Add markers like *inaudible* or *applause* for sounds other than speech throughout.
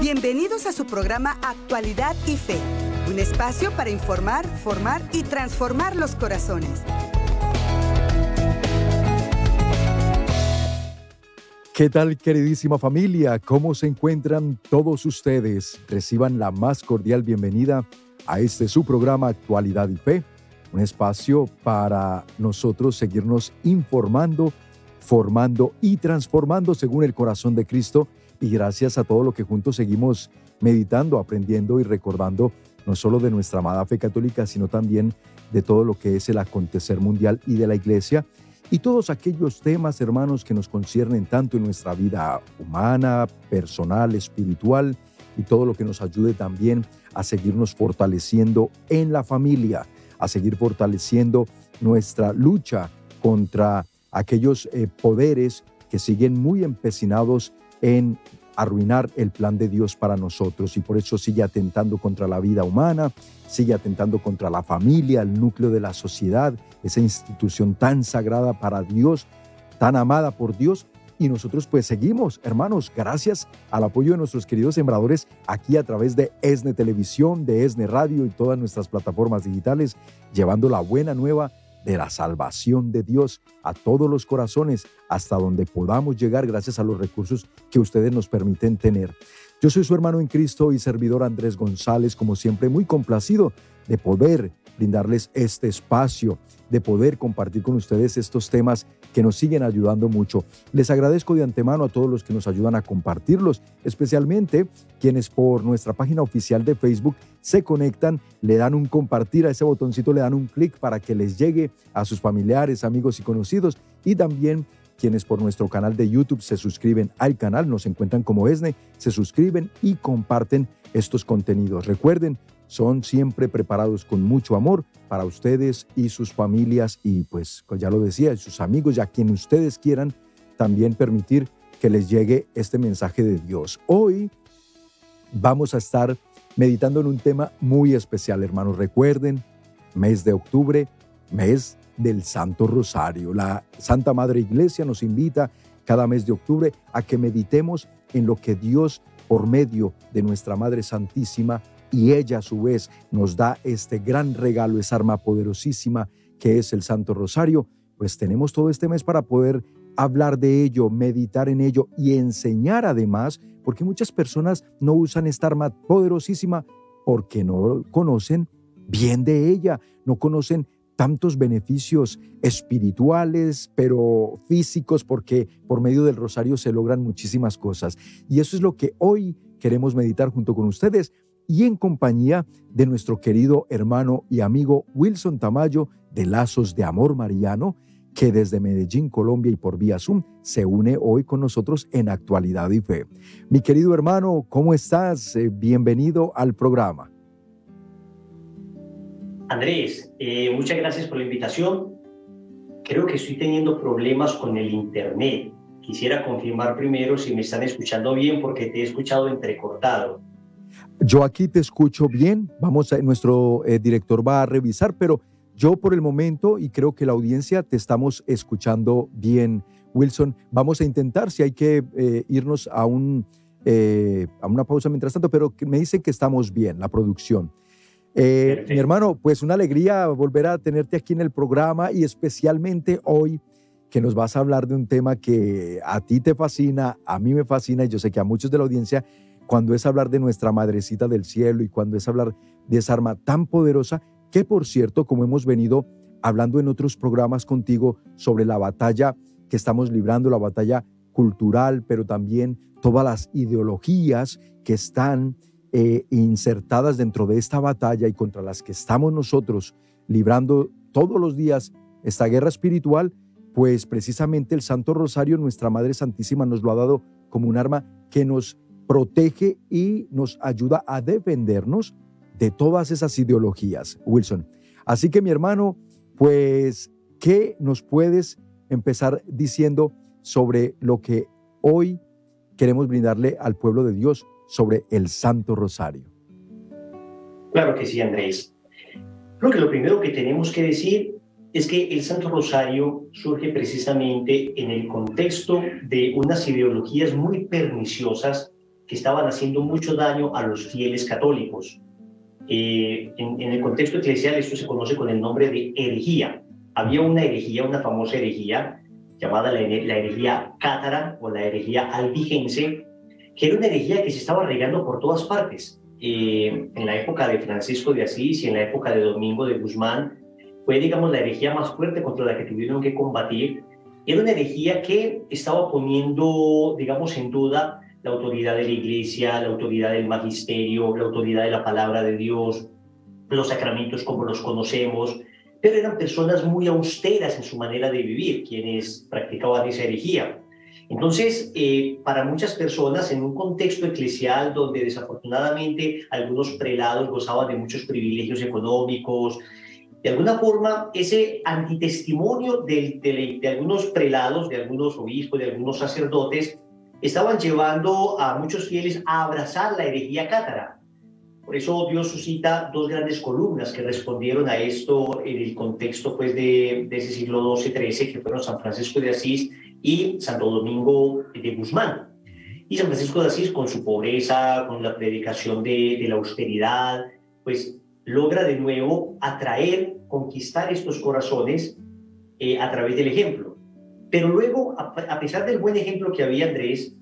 Bienvenidos a su programa Actualidad y Fe, un espacio para informar, formar y transformar los corazones. ¿Qué tal queridísima familia? ¿Cómo se encuentran todos ustedes? Reciban la más cordial bienvenida a este su programa Actualidad y Fe, un espacio para nosotros seguirnos informando, formando y transformando según el corazón de Cristo y gracias a todo lo que juntos seguimos meditando, aprendiendo y recordando no solo de nuestra amada fe católica, sino también de todo lo que es el acontecer mundial y de la iglesia y todos aquellos temas, hermanos, que nos conciernen tanto en nuestra vida humana, personal, espiritual y todo lo que nos ayude también a seguirnos fortaleciendo en la familia, a seguir fortaleciendo nuestra lucha contra aquellos eh, poderes que siguen muy empecinados en arruinar el plan de Dios para nosotros y por eso sigue atentando contra la vida humana, sigue atentando contra la familia, el núcleo de la sociedad, esa institución tan sagrada para Dios, tan amada por Dios. Y nosotros pues seguimos, hermanos, gracias al apoyo de nuestros queridos sembradores aquí a través de ESNE Televisión, de ESNE Radio y todas nuestras plataformas digitales, llevando la buena nueva de la salvación de Dios a todos los corazones hasta donde podamos llegar gracias a los recursos que ustedes nos permiten tener. Yo soy su hermano en Cristo y servidor Andrés González, como siempre muy complacido de poder brindarles este espacio, de poder compartir con ustedes estos temas que nos siguen ayudando mucho. Les agradezco de antemano a todos los que nos ayudan a compartirlos, especialmente quienes por nuestra página oficial de Facebook se conectan, le dan un compartir a ese botoncito, le dan un clic para que les llegue a sus familiares, amigos y conocidos y también quienes por nuestro canal de YouTube se suscriben al canal, nos encuentran como ESNE, se suscriben y comparten estos contenidos. Recuerden, son siempre preparados con mucho amor para ustedes y sus familias y pues ya lo decía, sus amigos y a quien ustedes quieran también permitir que les llegue este mensaje de Dios. Hoy vamos a estar meditando en un tema muy especial, hermanos. Recuerden, mes de octubre, mes del Santo Rosario. La Santa Madre Iglesia nos invita cada mes de octubre a que meditemos en lo que Dios, por medio de nuestra Madre Santísima, y ella a su vez nos da este gran regalo, esa arma poderosísima que es el Santo Rosario, pues tenemos todo este mes para poder hablar de ello, meditar en ello y enseñar además, porque muchas personas no usan esta arma poderosísima porque no conocen bien de ella, no conocen tantos beneficios espirituales, pero físicos, porque por medio del rosario se logran muchísimas cosas. Y eso es lo que hoy queremos meditar junto con ustedes y en compañía de nuestro querido hermano y amigo Wilson Tamayo de Lazos de Amor Mariano, que desde Medellín, Colombia y por vía Zoom se une hoy con nosotros en Actualidad y Fe. Mi querido hermano, ¿cómo estás? Eh, bienvenido al programa. Andrés, eh, muchas gracias por la invitación. Creo que estoy teniendo problemas con el Internet. Quisiera confirmar primero si me están escuchando bien porque te he escuchado entrecortado. Yo aquí te escucho bien, vamos a, nuestro eh, director va a revisar, pero yo por el momento y creo que la audiencia te estamos escuchando bien, Wilson. Vamos a intentar si hay que eh, irnos a, un, eh, a una pausa mientras tanto, pero me dicen que estamos bien, la producción. mi hermano, pues una alegría volver a tenerte aquí en el programa y especialmente hoy que nos vas a hablar de un tema que a ti te fascina, a mí me fascina y yo sé que a muchos de la audiencia cuando es hablar de nuestra madrecita del cielo y cuando es hablar de esa arma tan poderosa que, por cierto, como hemos venido hablando en otros programas contigo sobre la batalla que estamos librando, la batalla cultural, pero también todas las ideologías que están eh, insertadas dentro de esta batalla y contra las que estamos nosotros librando todos los días esta guerra espiritual, pues precisamente el Santo Rosario, nuestra Madre Santísima, nos lo ha dado como un arma que nos protege y nos ayuda a defendernos de todas esas ideologías, Wilson. Así que mi hermano, pues, ¿qué nos puedes empezar diciendo sobre lo que hoy queremos brindarle al pueblo de Dios sobre el Santo Rosario? Claro que sí, Andrés. Creo que lo primero que tenemos que decir es que el Santo Rosario surge precisamente en el contexto de unas ideologías muy perniciosas que estaban haciendo mucho daño a los fieles católicos. Eh, en, el contexto eclesial esto se conoce con el nombre de herejía. Había una herejía, una famosa herejía, llamada la, herejía cátara o la herejía albigense, que era una herejía que se estaba regando por todas partes. Eh, en la época de Francisco de Asís y en la época de Domingo de Guzmán, fue, digamos, la herejía más fuerte contra la que tuvieron que combatir. Era una herejía que estaba poniendo, digamos, en duda la autoridad de la iglesia, la autoridad del magisterio, la autoridad de la palabra de Dios, los sacramentos como los conocemos, pero eran personas muy austeras en su manera de vivir, quienes practicaban esa herejía. Entonces, eh, para muchas personas, en un contexto eclesial donde desafortunadamente algunos prelados gozaban de muchos privilegios económicos, de alguna forma, ese antitestimonio de, de, de algunos prelados, de algunos obispos, de algunos sacerdotes, estaban llevando a muchos fieles a abrazar la herejía cátara. Por eso Dios suscita dos grandes columnas que respondieron a esto en el contexto pues, de, ese siglo XII-XIII, que fueron San Francisco de Asís y Santo Domingo de Guzmán. Y San Francisco de Asís, con su pobreza, con la predicación de, de la austeridad, pues logra de nuevo atraer, conquistar estos corazones eh, a través del ejemplo. Pero luego, a, pesar del buen ejemplo que había Andrés,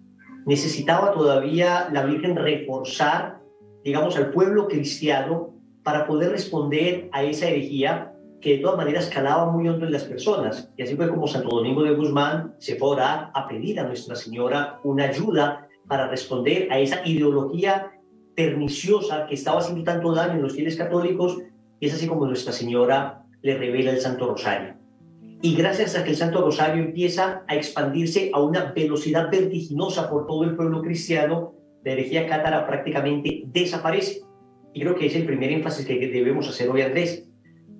necesitaba todavía la Virgen reforzar, digamos, al pueblo cristiano para poder responder a esa herejía que de todas maneras calaba muy hondo en las personas. Y así fue como Santo Domingo de Guzmán se fue a a pedir a Nuestra Señora una ayuda para responder a esa ideología perniciosa que estaba haciendo tanto daño en los fieles católicos. Y es así como Nuestra Señora le revela el Santo Rosario y gracias a que el Santo Rosario empieza a expandirse a una velocidad vertiginosa por todo el pueblo cristiano, la herejía cátara prácticamente desaparece. Y creo que es el primer énfasis que debemos hacer hoy, Andrés.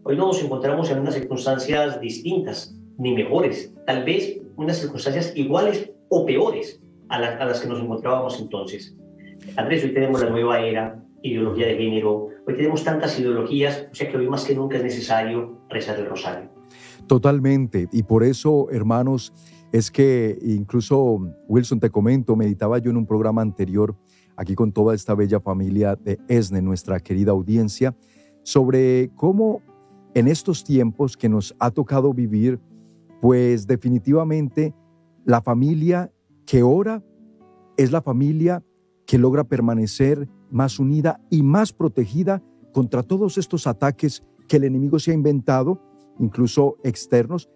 Hoy no nos encontramos en unas circunstancias distintas, ni mejores, tal vez unas circunstancias iguales o peores a, a las que nos encontrábamos entonces. Andrés, hoy tenemos la nueva era, ideología de género, hoy tenemos tantas ideologías, o sea que hoy más que nunca es necesario rezar el rosario. Totalmente. Y por eso, hermanos, es que incluso, Wilson, te comento, meditaba yo en un programa anterior, aquí con toda esta bella familia de ESNE, nuestra querida audiencia, sobre cómo en estos tiempos que nos ha tocado vivir, pues definitivamente la familia que ora es la familia que logra permanecer más unida y más protegida contra todos estos ataques que el enemigo se ha inventado incluso externos,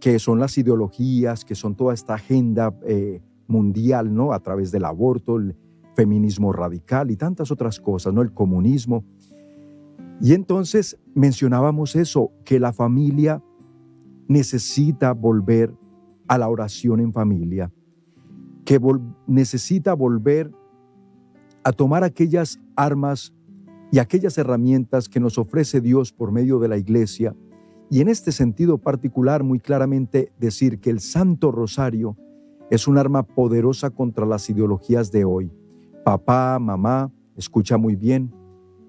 que son las ideologías, que son toda esta agenda eh, mundial, ¿no? A través del aborto, el feminismo radical y tantas otras cosas, ¿no? El comunismo. Y entonces mencionábamos eso, que la familia necesita volver a la oración en familia, que necesita volver a tomar aquellas armas y aquellas herramientas que nos ofrece Dios por medio de la iglesia y en este sentido particular, muy claramente decir que el Santo Rosario es un arma poderosa contra las ideologías de hoy. Papá, mamá, escucha muy bien.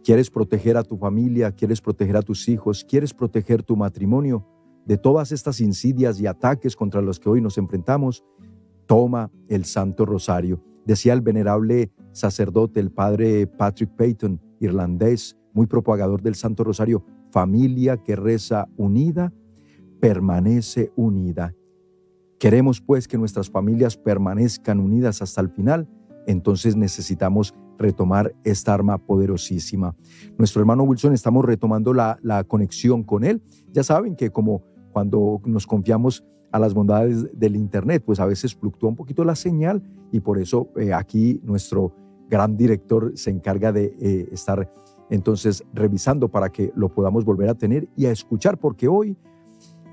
¿Quieres proteger a tu familia? ¿Quieres proteger a tus hijos? ¿Quieres proteger tu matrimonio de todas estas insidias y ataques contra los que hoy nos enfrentamos? Toma el Santo Rosario. Decía el venerable sacerdote, el padre Patrick Payton, irlandés, muy propagador del Santo Rosario, familia que reza unida, permanece unida. Queremos pues que nuestras familias permanezcan unidas hasta el final, entonces necesitamos retomar esta arma poderosísima. Nuestro hermano Wilson, estamos retomando la, conexión con él. Ya saben que como cuando nos confiamos a las bondades del Internet, pues a veces fluctúa un poquito la señal y por eso eh, aquí nuestro gran director se encarga de eh, estar entonces revisando para que lo podamos volver a tener y a escuchar, porque hoy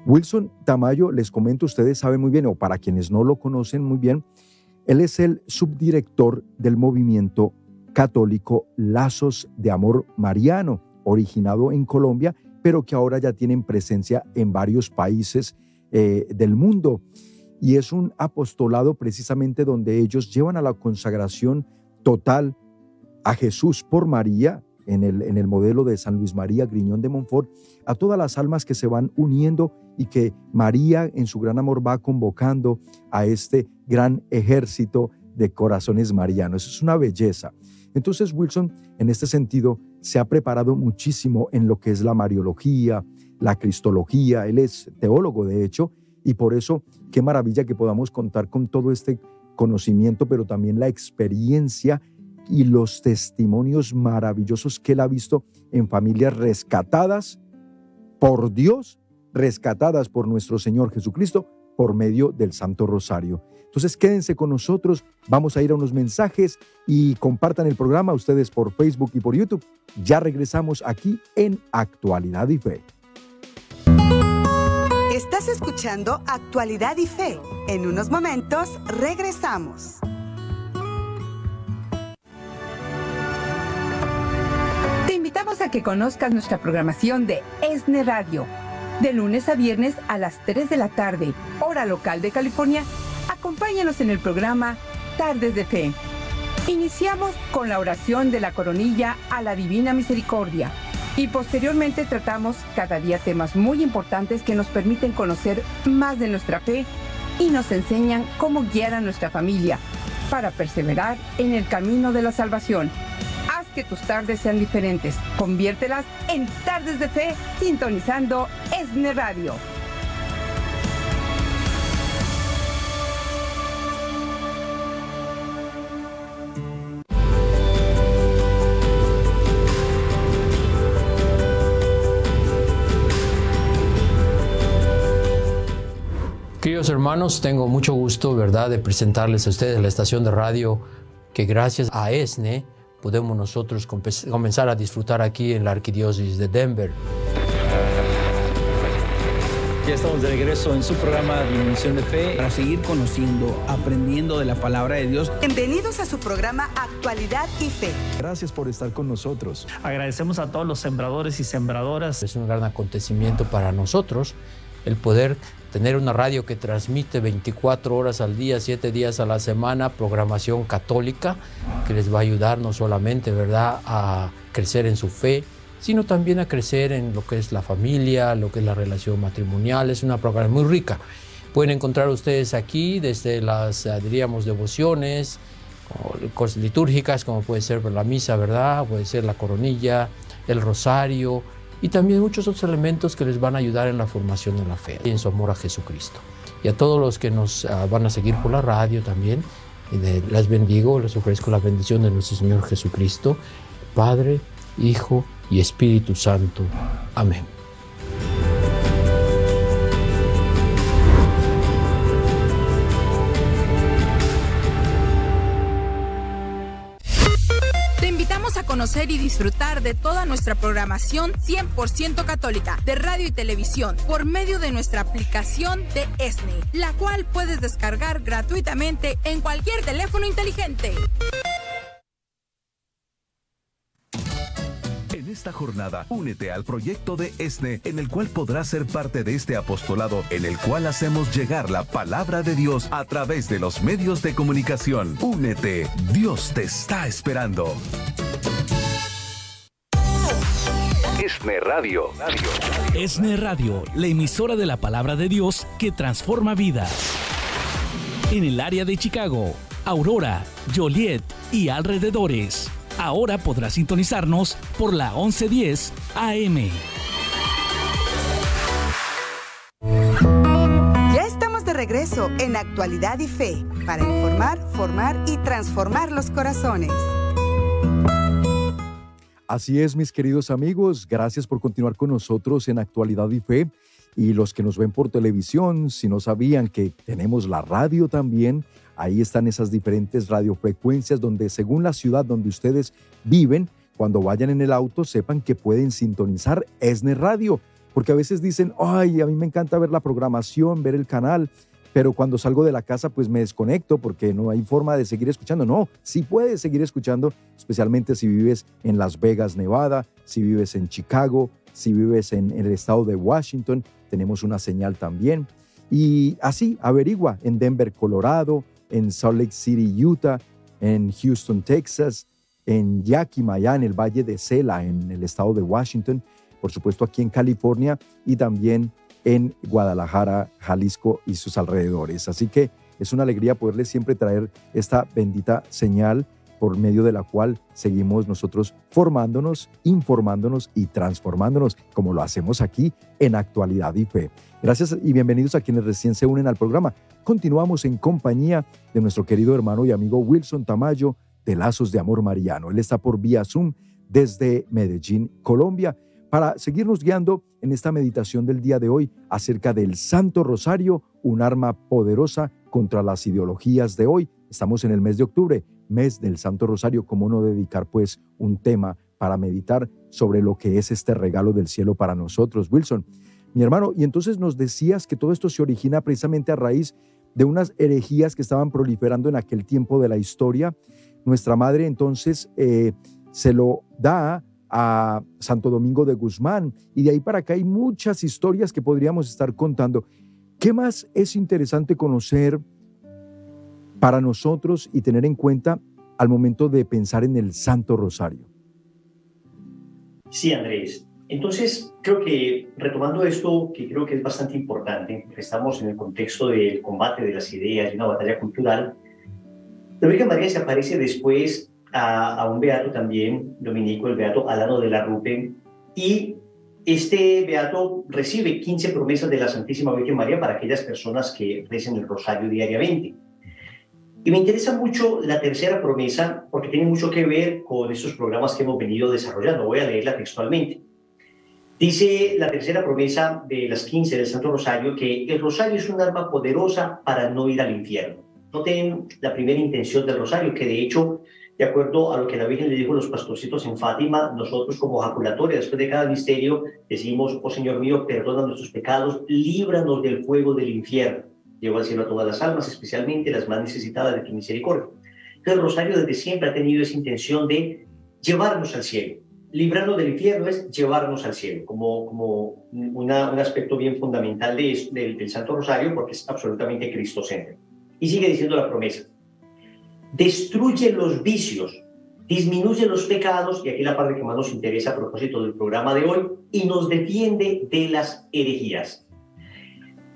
Wilson Tamayo, les comento, ustedes saben muy bien, o para quienes no lo conocen muy bien, él es el subdirector del movimiento católico Lazos de Amor Mariano, originado en Colombia, pero que ahora ya tienen presencia en varios países eh, del mundo. Y es un apostolado precisamente donde ellos llevan a la consagración total a Jesús por María, en el, en el modelo de San Luis María Griñón de Montfort, a todas las almas que se van uniendo y que María en su gran amor va convocando a este gran ejército de corazones marianos. Es una belleza. Entonces Wilson, en este sentido, se ha preparado muchísimo en lo que es la mariología, la cristología. Él es teólogo, de hecho, y por eso qué maravilla que podamos contar con todo este conocimiento, pero también la experiencia y los testimonios maravillosos que él ha visto en familias rescatadas por Dios, rescatadas por nuestro Señor Jesucristo por medio del Santo Rosario. Entonces quédense con nosotros, vamos a ir a unos mensajes y compartan el programa ustedes por Facebook y por YouTube. Ya regresamos aquí en Actualidad y Fe. Estás escuchando Actualidad y Fe. En unos momentos regresamos. A que conozcas nuestra programación de ESNE Radio, de lunes a viernes a las 3 de la tarde, hora local de California Acompáñanos en el programa Tardes de Fe. Iniciamos con la oración de la coronilla a la Divina Misericordia y posteriormente tratamos cada día temas muy importantes que nos permiten conocer más de nuestra fe y nos enseñan cómo guiar a nuestra familia para perseverar en el camino de la salvación. Que tus tardes sean diferentes. Conviértelas en tardes de fe sintonizando ESNE Radio. Queridos hermanos, tengo mucho gusto, ¿verdad?, de presentarles a ustedes la estación de radio que gracias a ESNE podemos nosotros comenzar a disfrutar aquí en la Arquidiócesis de Denver. Ya estamos de regreso en su programa Dimensión de Fe para seguir conociendo, aprendiendo de la palabra de Dios. Bienvenidos a su programa Actualidad y Fe. Gracias por estar con nosotros. Agradecemos a todos los sembradores y sembradoras. Es un gran acontecimiento para nosotros el poder tener una radio que transmite 24 horas al día, 7 días a la semana, programación católica, que les va a ayudar no solamente, ¿verdad?, a crecer en su fe, sino también a crecer en lo que es la familia, lo que es la relación matrimonial. Es una programación muy rica. Pueden encontrar ustedes aquí desde las, eh, diríamos, devociones, litúrgicas, como puede ser la misa, ¿verdad? Puede ser la coronilla, el rosario, y también muchos otros elementos que les van a ayudar en la formación de la fe y en su amor a Jesucristo. Y a todos los que nos ah, van a seguir por la radio también, les bendigo, les ofrezco la bendición de nuestro Señor Jesucristo, Padre, Hijo y Espíritu Santo. Amén. Y disfrutar de toda nuestra programación 100% católica de radio y televisión por medio de nuestra aplicación de ESNE, la cual puedes descargar gratuitamente en cualquier teléfono inteligente. Esta jornada, únete al proyecto de ESNE, en el cual podrás ser parte de este apostolado, en el cual hacemos llegar la palabra de Dios a través de los medios de comunicación. Únete, Dios te está esperando. ESNE Radio. ESNE Radio, la emisora de la palabra de Dios que transforma vidas. En el área de Chicago, Aurora, Joliet y alrededores. Ahora podrás sintonizarnos por la 1110 AM. Ya estamos de regreso en Actualidad y Fe para informar, formar y transformar los corazones. Así es, mis queridos amigos, gracias por continuar con nosotros en Actualidad y Fe. Y los que nos ven por televisión, si no sabían que tenemos la radio también, ahí están esas diferentes radiofrecuencias donde según la ciudad donde ustedes viven, cuando vayan en el auto, sepan que pueden sintonizar ESNE Radio. Porque a veces dicen, ay, a mí me encanta ver la programación, ver el canal, pero cuando salgo de la casa pues me desconecto porque no hay forma de seguir escuchando. No, sí puedes seguir escuchando, especialmente si vives en Las Vegas, Nevada, si vives en Chicago, si vives en, el estado de Washington, tenemos una señal también. Y así averigua en Denver, Colorado, en Salt Lake City, Utah, en Houston, Texas, en Yakima, en el Valle de Sela, en el estado de Washington, por supuesto aquí en California y también en Guadalajara, Jalisco y sus alrededores. Así que Es una alegría poderles siempre traer esta bendita señal por medio de la cual seguimos nosotros formándonos, informándonos y transformándonos, como lo hacemos aquí en Actualidad y Fe. Gracias y bienvenidos a quienes recién se unen al programa. Continuamos en compañía de nuestro querido hermano y amigo Wilson Tamayo de Lazos de Amor Mariano. Él está por vía Zoom desde Medellín, Colombia, para seguirnos guiando en esta meditación del día de hoy acerca del Santo Rosario, un arma poderosa contra las ideologías de hoy. Estamos en el mes de octubre, mes del Santo Rosario, ¿cómo no dedicar pues un tema para meditar sobre lo que es este regalo del cielo para nosotros, Wilson? Mi hermano, y entonces nos decías que todo esto se origina precisamente a raíz de unas herejías que estaban proliferando en aquel tiempo de la historia. Nuestra madre entonces eh, se lo da a Santo Domingo de Guzmán y de ahí para acá hay muchas historias que podríamos estar contando. ¿Qué más es interesante conocer para nosotros y tener en cuenta al momento de pensar en el Santo Rosario? Sí, Andrés. Entonces, creo que retomando esto, que creo que es bastante importante, estamos en el contexto del combate de las ideas y una batalla cultural, la Virgen María se aparece después a, a, un beato también, dominico, el beato Alano de la Rupe, y este beato recibe 15 promesas de la Santísima Virgen María para aquellas personas que recen el rosario diariamente. Y me interesa mucho la tercera promesa porque tiene mucho que ver con estos programas que hemos venido desarrollando. Voy a leerla textualmente. Dice la tercera promesa de las 15 del Santo Rosario que el rosario es un arma poderosa para no ir al infierno. Noten la primera intención del rosario, que de hecho, de acuerdo a lo que la Virgen le dijo a los pastorcitos en Fátima, nosotros como jaculatoria, después de cada misterio, decimos, oh Señor mío, perdona nuestros pecados, líbranos del fuego del infierno. Llevo al cielo a todas las almas, especialmente las más necesitadas de tu misericordia. Entonces, el rosario desde siempre ha tenido esa intención de llevarnos al cielo librarnos del infierno es llevarnos al cielo, como, como un aspecto bien fundamental de, del Santo Rosario, porque es absolutamente cristocéntrico. Y sigue diciendo la promesa, destruye los vicios, disminuye los pecados, y aquí la parte que más nos interesa a propósito del programa de hoy, y nos defiende de las herejías.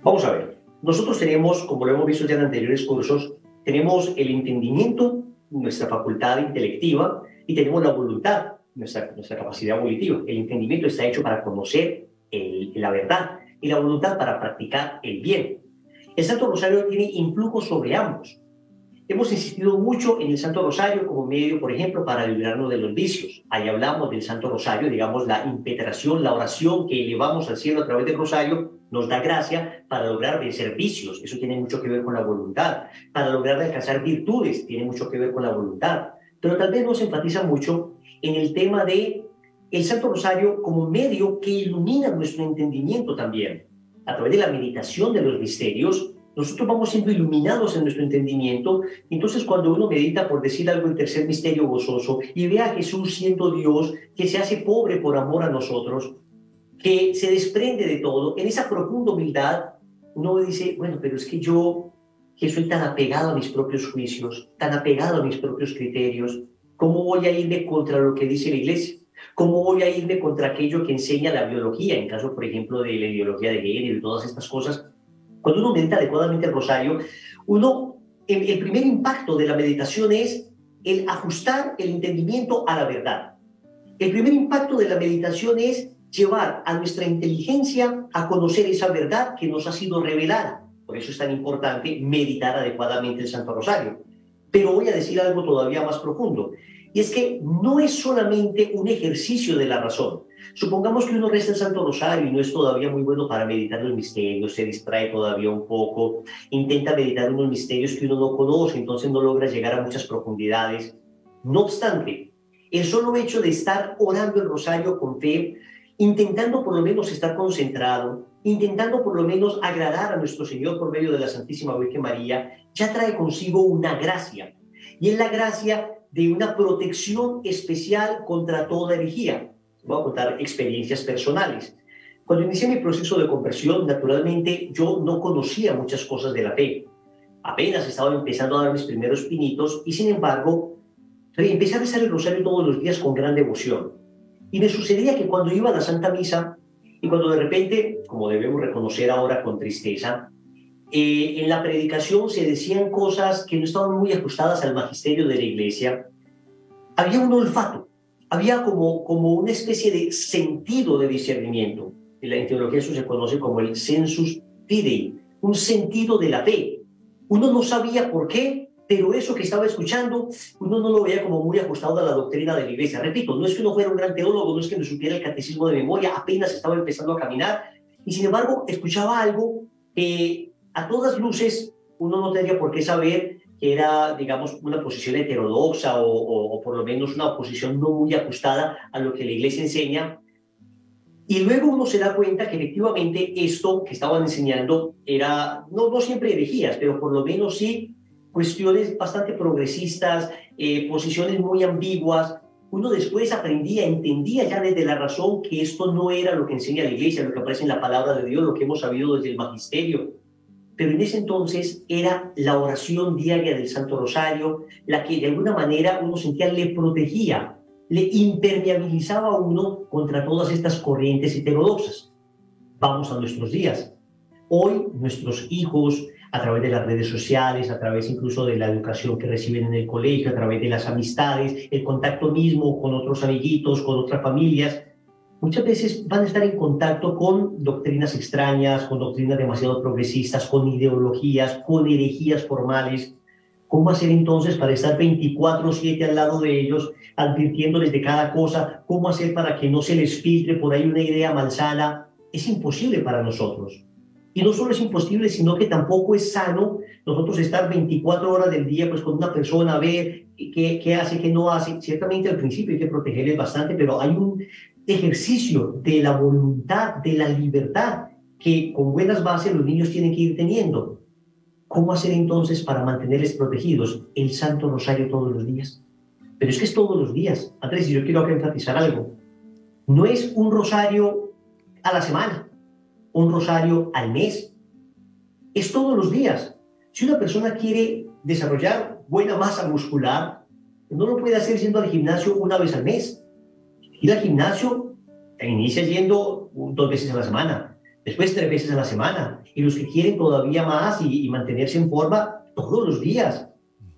Vamos a ver, nosotros tenemos, como lo hemos visto ya en anteriores cursos, tenemos el entendimiento, nuestra facultad intelectiva, y tenemos la voluntad, nuestra, nuestra capacidad volitiva. El entendimiento está hecho para conocer el, la verdad y la voluntad para practicar el bien. El Santo Rosario tiene influjo sobre ambos. Hemos insistido mucho en el Santo Rosario como medio, por ejemplo, para librarnos de los vicios. Ahí hablamos del Santo Rosario, digamos, la impetración, la oración que elevamos al cielo a través del Rosario nos da gracia para lograr vencer vicios. Eso tiene mucho que ver con la voluntad. Para lograr alcanzar virtudes, tiene mucho que ver con la voluntad. Pero tal vez nos enfatiza mucho en el tema de el Santo Rosario como medio que ilumina nuestro entendimiento también. A través de la meditación de los misterios, nosotros vamos siendo iluminados en nuestro entendimiento. Entonces, cuando uno medita, por decir algo, el tercer misterio gozoso y ve a Jesús siendo Dios, que se hace pobre por amor a nosotros, que se desprende de todo, en esa profunda humildad, uno dice, bueno, pero es que yo, que soy tan apegado a mis propios juicios, tan apegado a mis propios criterios, ¿Cómo voy a irme contra lo que dice la iglesia? ¿Cómo voy a irme contra aquello que enseña la biología, en caso, por ejemplo, de la ideología de género y todas estas cosas? Cuando uno medita adecuadamente el rosario, uno, el, el primer impacto de la meditación es el ajustar el entendimiento a la verdad. El primer impacto de la meditación es llevar a nuestra inteligencia a conocer esa verdad que nos ha sido revelada. Por eso es tan importante meditar adecuadamente el Santo Rosario. Pero voy a decir algo todavía más profundo. Y es que no es solamente un ejercicio de la razón. Supongamos que uno resta el Santo Rosario y no es todavía muy bueno para meditar los misterios, se distrae todavía un poco, intenta meditar unos misterios que uno no conoce, entonces no logra llegar a muchas profundidades. No obstante, el solo hecho de estar orando el rosario con fe, intentando por lo menos estar concentrado, intentando por lo menos agradar a nuestro Señor por medio de la Santísima Virgen María, ya trae consigo una gracia. Y es la gracia de una protección especial contra toda herejía. Voy a contar experiencias personales. Cuando inicié mi proceso de conversión, naturalmente yo no conocía muchas cosas de la fe. Apenas estaba empezando a dar mis primeros pinitos y sin embargo empecé a rezar el rosario todos los días con gran devoción. Y me sucedía que cuando iba a la Santa Misa y cuando de repente, como debemos reconocer ahora con tristeza, eh, en la predicación se decían cosas que no estaban muy ajustadas al magisterio de la iglesia, había un olfato, había como, como una especie de sentido de discernimiento. En la teología eso se conoce como el sensus fidei, un sentido de la fe. Uno no sabía por qué, pero eso que estaba escuchando, uno no lo veía como muy ajustado a la doctrina de la iglesia. Repito, no es que uno fuera un gran teólogo, no es que no supiera el catecismo de memoria, apenas estaba empezando a caminar, y sin embargo escuchaba algo que a todas luces uno no tendría por qué saber que era, digamos, una posición heterodoxa o, o, por lo menos una posición no muy ajustada a lo que la iglesia enseña. Y luego uno se da cuenta que efectivamente esto que estaban enseñando era, no, no siempre herejías, pero por lo menos sí cuestiones bastante progresistas, eh, posiciones muy ambiguas. Uno después aprendía, entendía ya desde la razón que esto no era lo que enseña la iglesia, lo que aparece en la palabra de Dios, lo que hemos sabido desde el magisterio. Pero en ese entonces era la oración diaria del Santo Rosario la que de alguna manera uno sentía le protegía, le impermeabilizaba a uno contra todas estas corrientes heterodoxas. Vamos a nuestros días. Hoy nuestros hijos, a través de las redes sociales, a través incluso de la educación que reciben en el colegio, a través de las amistades, el contacto mismo con otros amiguitos, con otras familias, muchas veces van a estar en contacto con doctrinas extrañas, con doctrinas demasiado progresistas, con ideologías, con herejías formales. ¿Cómo hacer entonces para estar 24/7 al lado de ellos, advirtiéndoles de cada cosa? ¿Cómo hacer para que no se les filtre por ahí una idea malsana? Es imposible para nosotros. Y no solo es imposible, sino que tampoco es sano nosotros estar 24 horas del día pues con una persona, a ver qué, qué hace, qué no hace. Ciertamente al principio hay que protegerles bastante, pero hay un ejercicio de la voluntad, de la libertad que con buenas bases los niños tienen que ir teniendo. ¿Cómo hacer entonces para mantenerles protegidos? El Santo Rosario todos los días. Pero es que es todos los días. Andrés, yo quiero enfatizar algo. No es un rosario a la semana un rosario al mes. Es todos los días. Si una persona quiere desarrollar buena masa muscular, no lo puede hacer yendo al gimnasio una vez al mes. Ir al gimnasio inicia yendo dos veces a la semana, después tres veces a la semana, y los que quieren todavía más y, y mantenerse en forma todos los días.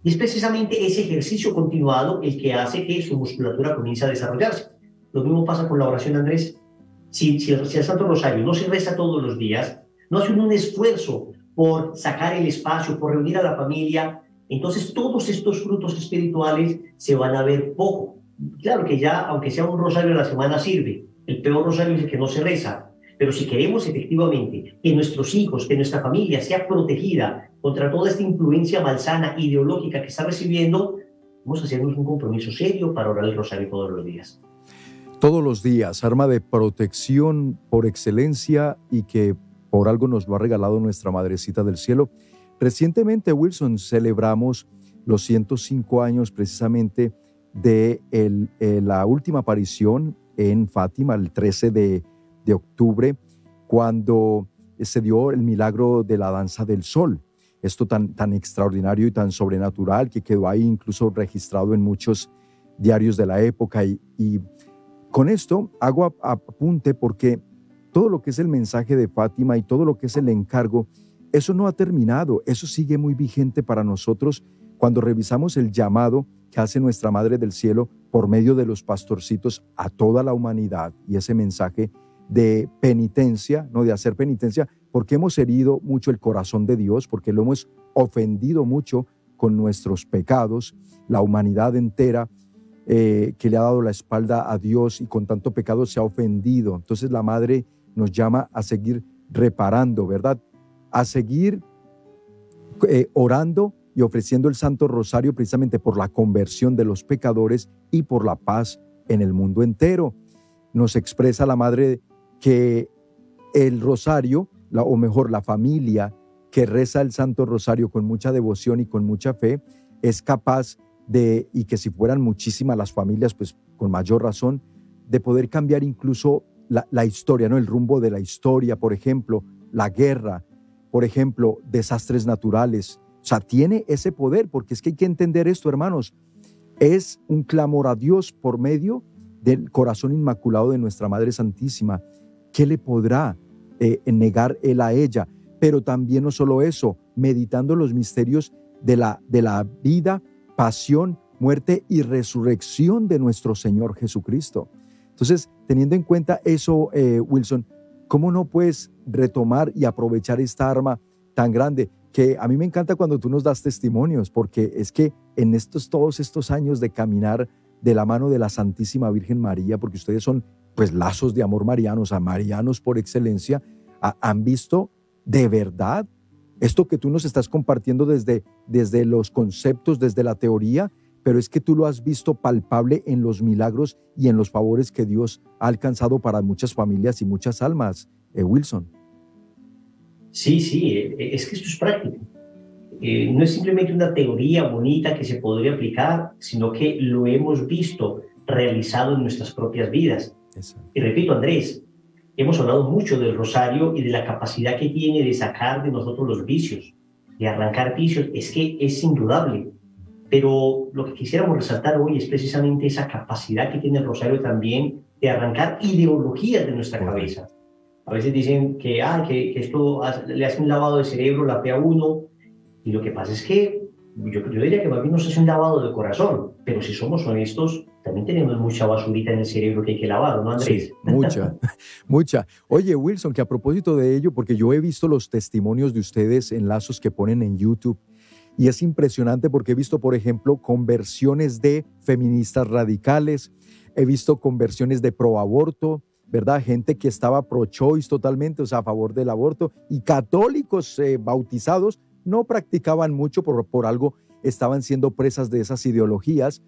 Y es precisamente ese ejercicio continuado el que hace que su musculatura comience a desarrollarse. Lo mismo pasa con la oración, Andrés si, si, el, Santo Rosario no se reza todos los días, no hace un esfuerzo por sacar el espacio, por reunir a la familia, entonces todos estos frutos espirituales se van a ver poco. Claro que ya, aunque sea un rosario a la semana, sirve. El peor rosario es el que no se reza. Pero si queremos efectivamente que nuestros hijos, que nuestra familia sea protegida contra toda esta influencia malsana ideológica que está recibiendo, vamos a hacernos un compromiso serio para orar el rosario todos los días todos los días, arma de protección por excelencia y que por algo nos lo ha regalado nuestra Madrecita del Cielo. Recientemente, Wilson, celebramos los 105 años precisamente de eh, la última aparición en Fátima, el 13 de, octubre, cuando se dio el milagro de la danza del sol. Esto tan, tan extraordinario y tan sobrenatural que quedó ahí incluso registrado en muchos diarios de la época y con esto hago apunte porque todo lo que es el mensaje de Fátima y todo lo que es el encargo, eso no ha terminado, eso sigue muy vigente para nosotros cuando revisamos el llamado que hace nuestra Madre del Cielo por medio de los pastorcitos a toda la humanidad y ese mensaje de penitencia, no de hacer penitencia, porque hemos herido mucho el corazón de Dios, porque lo hemos ofendido mucho con nuestros pecados, la humanidad entera eh, que le ha dado la espalda a Dios y con tanto pecado se ha ofendido. Entonces la madre nos llama a seguir reparando, ¿verdad? A seguir eh, orando y ofreciendo el Santo Rosario precisamente por la conversión de los pecadores y por la paz en el mundo entero. Nos expresa la madre que el rosario, o mejor, la familia que reza el Santo Rosario con mucha devoción y con mucha fe, es capaz y que si fueran muchísimas las familias, pues con mayor razón, de poder cambiar incluso la, la, historia, ¿no? El rumbo de la historia, por ejemplo, la guerra, por ejemplo, desastres naturales. O sea, tiene ese poder, porque es que hay que entender esto, hermanos. Es un clamor a Dios por medio del corazón inmaculado de nuestra Madre Santísima. ¿Qué le podrá eh, negar él a ella? pero también no solo eso, meditando los misterios de la, de la vida, pasión, muerte y resurrección de nuestro Señor Jesucristo. Entonces, teniendo en cuenta eso, eh, Wilson, ¿cómo no puedes retomar y aprovechar esta arma tan grande? Que a mí me encanta cuando tú nos das testimonios, porque es que en estos, todos estos años de caminar de la mano de la Santísima Virgen María, porque ustedes son pues lazos de amor marianos, a marianos por excelencia, han visto de verdad esto que tú nos estás compartiendo desde, desde los conceptos, desde la teoría, pero es que tú lo has visto palpable en los milagros y en los favores que Dios ha alcanzado para muchas familias y muchas almas, eh, Wilson. Sí, sí, eh, es que esto es práctico. Eh, no es simplemente una teoría bonita que se podría aplicar, sino que lo hemos visto realizado en nuestras propias vidas. Y repito, Andrés, hemos hablado mucho del rosario y de la capacidad que tiene de sacar de nosotros los vicios, de arrancar vicios. Es que es indudable. Pero lo que quisiéramos resaltar hoy es precisamente esa capacidad que tiene el rosario también de arrancar ideologías de nuestra cabeza. A veces dicen que, ah, que, esto le hace un lavado de cerebro, la a uno, y lo que pasa es que yo, yo diría que más bien nos hace un lavado de corazón, pero si somos honestos, también tenemos mucha basurita en el cerebro que hay que lavar, ¿no, Andrés? Sí, mucha, *laughs* mucha. Oye, Wilson, que a propósito de ello, porque yo he visto los testimonios de ustedes en lazos que ponen en YouTube, y es impresionante porque he visto, por ejemplo, conversiones de feministas radicales, he visto conversiones de pro-aborto, ¿verdad? Gente que estaba pro-choice totalmente, o sea, a favor del aborto, y católicos eh, bautizados no practicaban mucho por, por algo, estaban siendo presas de esas ideologías,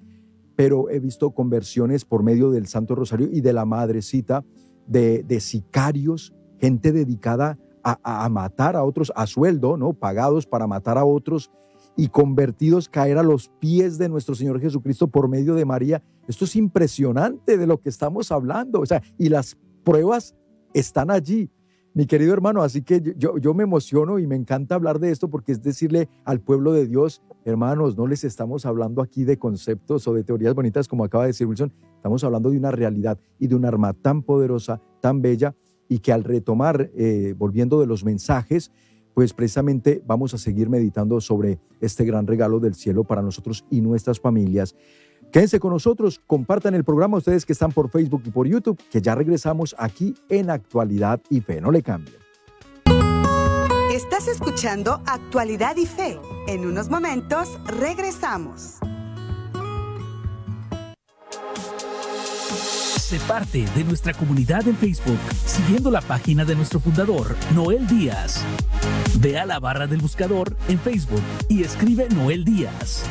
pero he visto conversiones por medio del Santo Rosario y de la Madrecita, de, de sicarios, gente dedicada a, a, matar a otros a sueldo, ¿no? Pagados para matar a otros y convertidos caer a los pies de nuestro Señor Jesucristo por medio de María. Esto es impresionante de lo que estamos hablando, o sea, y las pruebas están allí mi querido hermano, así que yo, me emociono y me encanta hablar de esto porque es decirle al pueblo de Dios, hermanos, no les estamos hablando aquí de conceptos o de teorías bonitas como acaba de decir Wilson, estamos hablando de una realidad y de un arma tan poderosa, tan bella y que al retomar, eh, volviendo de los mensajes, pues precisamente vamos a seguir meditando sobre este gran regalo del cielo para nosotros y nuestras familias. Quédense con nosotros, compartan el programa ustedes que están por Facebook y por YouTube, que ya regresamos aquí en Actualidad y Fe. No le cambien. Estás escuchando Actualidad y Fe. En unos momentos regresamos. Se parte de nuestra comunidad en Facebook siguiendo la página de nuestro fundador, Noel Díaz. Ve a la barra del buscador en Facebook y escribe Noel Díaz.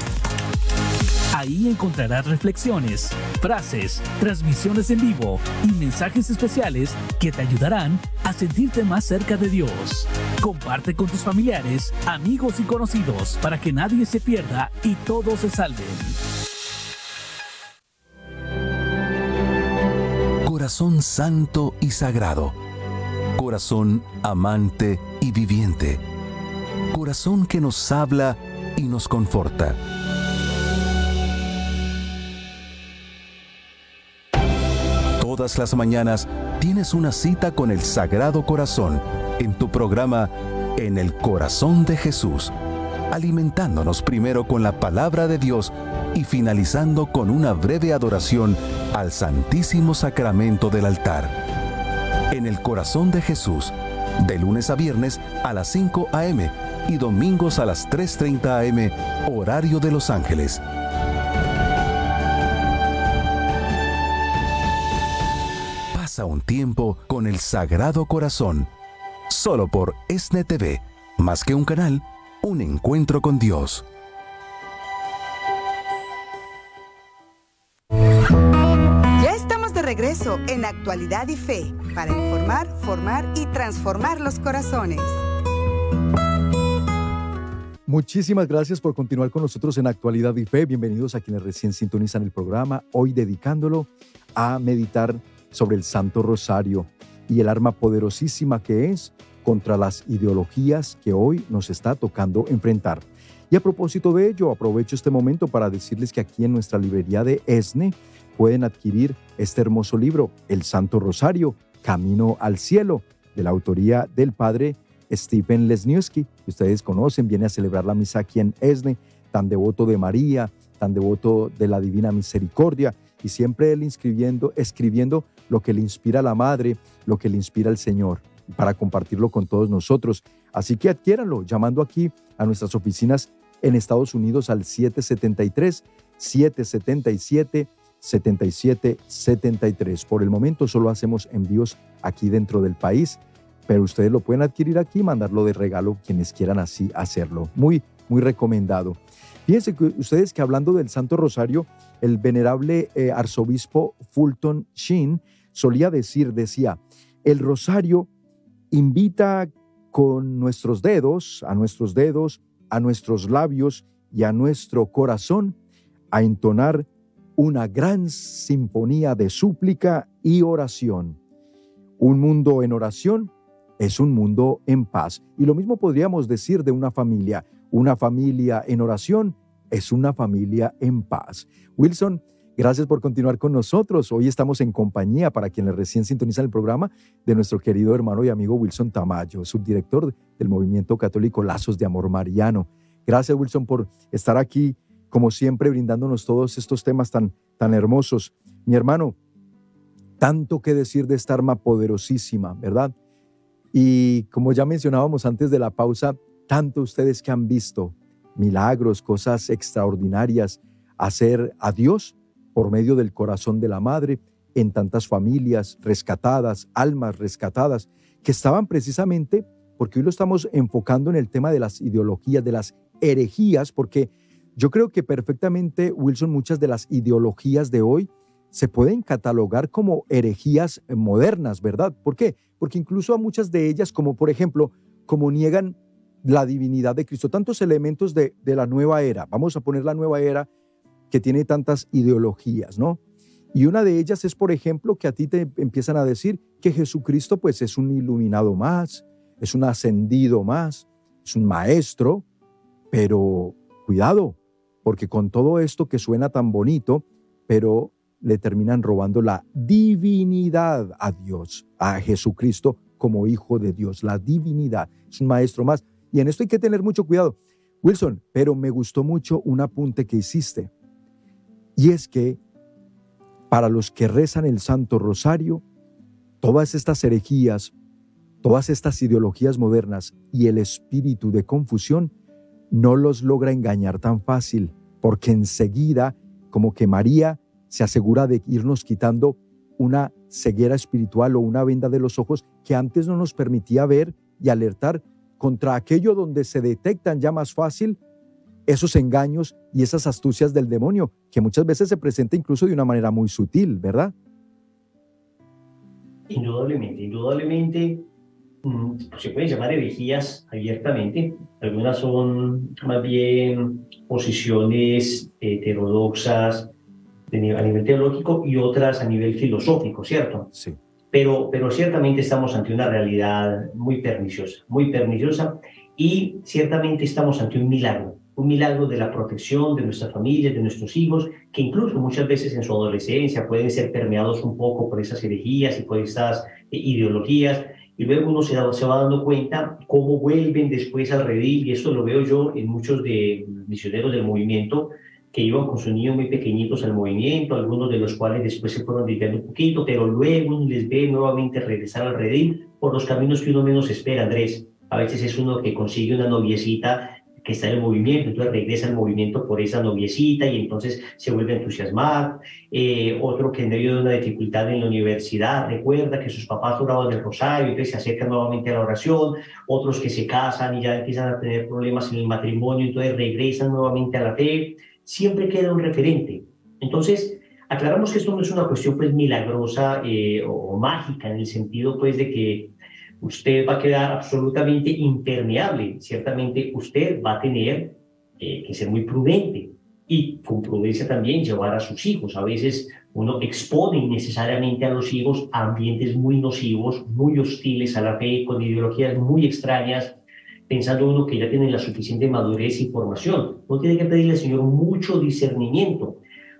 Ahí encontrarás reflexiones, frases, transmisiones en vivo y mensajes especiales que te ayudarán a sentirte más cerca de Dios. Comparte con tus familiares, amigos y conocidos para que nadie se pierda y todos se salven. Corazón santo y sagrado. Corazón amante y viviente. Corazón que nos habla y nos conforta todas las mañanas tienes una cita con el Sagrado Corazón en tu programa En el Corazón de Jesús, alimentándonos primero con la palabra de Dios y finalizando con una breve adoración al Santísimo Sacramento del altar. En el Corazón de Jesús, de lunes a viernes a las 5 a.m. y domingos a las 3.30 a.m., horario de Los Ángeles un tiempo con el Sagrado Corazón, solo por ESNE TV, más que un canal, un encuentro con Dios. Ya estamos de regreso en Actualidad y Fe, para informar, formar y transformar los corazones. Muchísimas gracias por continuar con nosotros en Actualidad y Fe. Bienvenidos a quienes recién sintonizan el programa, hoy dedicándolo a meditar sobre el Santo Rosario y el arma poderosísima que es contra las ideologías que hoy nos está tocando enfrentar. Y a propósito de ello, aprovecho este momento para decirles que aquí en nuestra librería de ESNE pueden adquirir este hermoso libro, El Santo Rosario, Camino al Cielo, de la autoría del Padre Stephen Lesniewski, que ustedes conocen, viene a celebrar la misa aquí en Esne, tan devoto de María, tan devoto de la Divina Misericordia, y siempre él inscribiendo, escribiendo lo que le inspira la Madre, lo que le inspira al Señor, para compartirlo con todos nosotros. Así que adquiéranlo llamando aquí a nuestras oficinas en Estados Unidos al 773 777 7773. Por el momento solo hacemos envíos aquí dentro del país, pero ustedes lo pueden adquirir aquí mandarlo de regalo quienes quieran así hacerlo. Muy, muy recomendado. Fíjense que ustedes que hablando del Santo Rosario, el venerable eh, arzobispo Fulton Sheen solía decir, decía, el rosario invita con nuestros dedos, a nuestros dedos, a nuestros labios y a nuestro corazón a entonar una gran sinfonía de súplica y oración. Un mundo en oración es un mundo en paz. Y lo mismo podríamos decir de una familia. Una familia en oración es una familia en paz. Wilson, gracias por continuar con nosotros. Hoy estamos en compañía, para quienes recién sintonizan el programa, de nuestro querido hermano y amigo Wilson Tamayo, subdirector del Movimiento Católico Lazos de Amor Mariano. Gracias, Wilson, por estar aquí como siempre, brindándonos todos estos temas tan, tan hermosos. Mi hermano, tanto que decir de esta arma poderosísima, ¿verdad? Y como ya mencionábamos antes de la pausa, tanto ustedes que han visto milagros, cosas extraordinarias, hacer a Dios por medio del corazón de la madre en tantas familias rescatadas, almas rescatadas, que estaban precisamente, porque hoy lo estamos enfocando en el tema de las ideologías, de las herejías, porque yo creo que perfectamente, Wilson, muchas de las ideologías de hoy se pueden catalogar como herejías modernas, ¿verdad? ¿Por qué? Porque incluso a muchas de ellas, como por ejemplo, como niegan la divinidad de Cristo, tantos elementos de, de la nueva era, vamos a poner la nueva era que tiene tantas ideologías, ¿no? Y una de ellas es, por ejemplo, que a ti te empiezan a decir que Jesucristo pues es un iluminado más, es un ascendido más, es un maestro, pero cuidado, porque con todo esto que suena tan bonito, pero le terminan robando la divinidad a Dios, a Jesucristo como hijo de Dios, la divinidad. Es un maestro más. Y en esto hay que tener mucho cuidado. Wilson, pero me gustó mucho un apunte que hiciste. Y es que para los que rezan el Santo Rosario, todas estas herejías, todas estas ideologías modernas y el espíritu de confusión no los logra engañar tan fácil porque enseguida como que María se asegura de irnos quitando una ceguera espiritual o una venda de los ojos que antes no nos permitía ver y alertar contra aquello donde se detectan ya más fácil esos engaños y esas astucias del demonio, que muchas veces se presenta incluso de una manera muy sutil, ¿verdad? Indudablemente, indudablemente Mm, se pueden llamar herejías abiertamente. Algunas son más bien posiciones heterodoxas a nivel teológico y otras a nivel filosófico, ¿cierto? Sí. Pero, pero ciertamente estamos ante una realidad muy perniciosa, muy perniciosa y ciertamente estamos ante un milagro, un milagro de la protección de nuestra familia, de nuestros hijos, que incluso muchas veces en su adolescencia pueden ser permeados un poco por esas herejías y por estas eh, ideologías, y luego uno se, se, va dando cuenta cómo vuelven después al redil, y esto lo veo yo en muchos de misioneros del movimiento que iban con sus niños muy pequeñitos al movimiento, algunos de los cuales después se fueron desviando un poquito, pero luego les ve nuevamente regresar al redil por los caminos que uno menos espera, Andrés. A veces es uno que consigue una noviecita que está en el movimiento, entonces regresa al movimiento por esa noviecita y entonces se vuelve a entusiasmar. Eh, otro que en medio de una dificultad en la universidad recuerda que sus papás oraban el rosario, entonces se acercan nuevamente a la oración. Otros que se casan y ya empiezan a tener problemas en el matrimonio, entonces regresan nuevamente a la fe. Siempre queda un referente. Entonces, aclaramos que esto no es una cuestión pues milagrosa eh, o mágica en el sentido pues de que usted va a quedar absolutamente impermeable. Ciertamente usted va a tener eh, que ser muy prudente y con prudencia también llevar a sus hijos. A veces uno expone innecesariamente a los hijos a ambientes muy nocivos, muy hostiles a la fe, con ideologías muy extrañas, pensando uno que ya tiene la suficiente madurez y formación. Uno tiene que pedirle al Señor mucho discernimiento,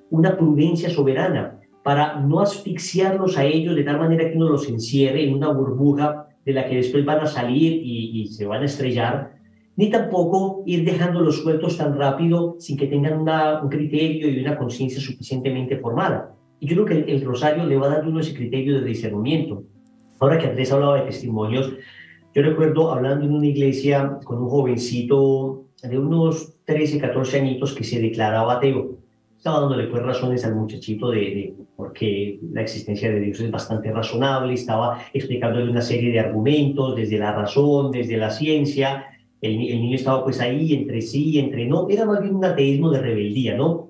una prudencia soberana para no asfixiarlos a ellos de tal manera que uno los encierre en una burbuja de la que después van a salir y, se van a estrellar, ni tampoco ir dejándolos sueltos tan rápido sin que tengan un criterio y una conciencia suficientemente formada. Y yo creo que el, rosario le va dando uno ese criterio de discernimiento. Ahora que Andrés hablaba de testimonios, yo recuerdo hablando en una iglesia con un jovencito de unos 13, 14 añitos que se declaraba ateo. Estaba dándole pues razones al muchachito de, de por qué la existencia de Dios es bastante razonable, estaba explicándole una serie de argumentos desde la razón, desde la ciencia. El, el niño estaba pues ahí entre sí, entre no, era más bien un ateísmo de rebeldía, ¿no?